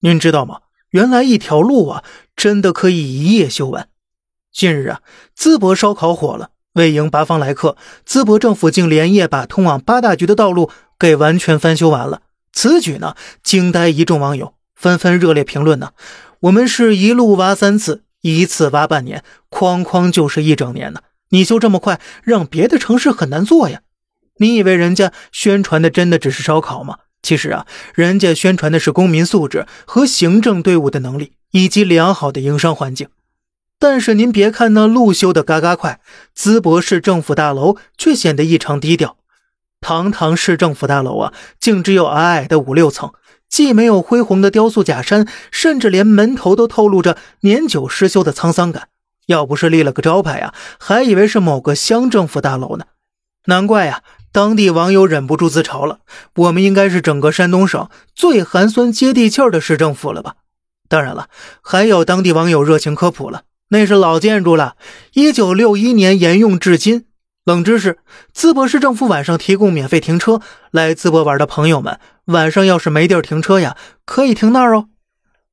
您知道吗？原来一条路啊，真的可以一夜修完。近日啊，淄博烧烤火了，为迎八方来客，淄博政府竟连夜把通往八大局的道路给完全翻修完了。此举呢，惊呆一众网友，纷纷热烈评论呢。我们是一路挖三次，一次挖半年，哐哐就是一整年呢。你修这么快，让别的城市很难做呀。你以为人家宣传的真的只是烧烤吗？其实啊，人家宣传的是公民素质和行政队伍的能力，以及良好的营商环境。但是您别看那路修的嘎嘎快，淄博市政府大楼却显得异常低调。堂堂市政府大楼啊，竟只有矮矮的五六层，既没有恢宏的雕塑假山，甚至连门头都透露着年久失修的沧桑感。要不是立了个招牌啊，还以为是某个乡政府大楼呢。难怪呀，当地网友忍不住自嘲了：我们应该是整个山东省最寒酸接地气儿的市政府了吧？当然了，还有当地网友热情科普了。那是老建筑了，一九六一年沿用至今。冷知识：淄博市政府晚上提供免费停车，来淄博玩的朋友们，晚上要是没地儿停车呀，可以停那儿哦。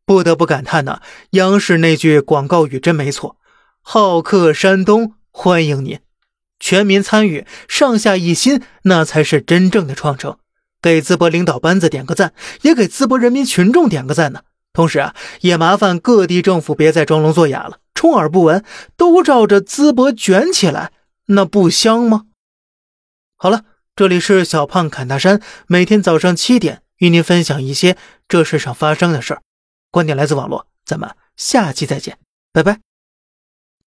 不得不感叹呐，央视那句广告语真没错：“好客山东，欢迎您，全民参与，上下一心，那才是真正的创城。”给淄博领导班子点个赞，也给淄博人民群众点个赞呢。同时啊，也麻烦各地政府别再装聋作哑了。充耳不闻，都照着淄博卷起来，那不香吗？好了，这里是小胖侃大山，每天早上七点与您分享一些这世上发生的事儿，观点来自网络，咱们下期再见，拜拜。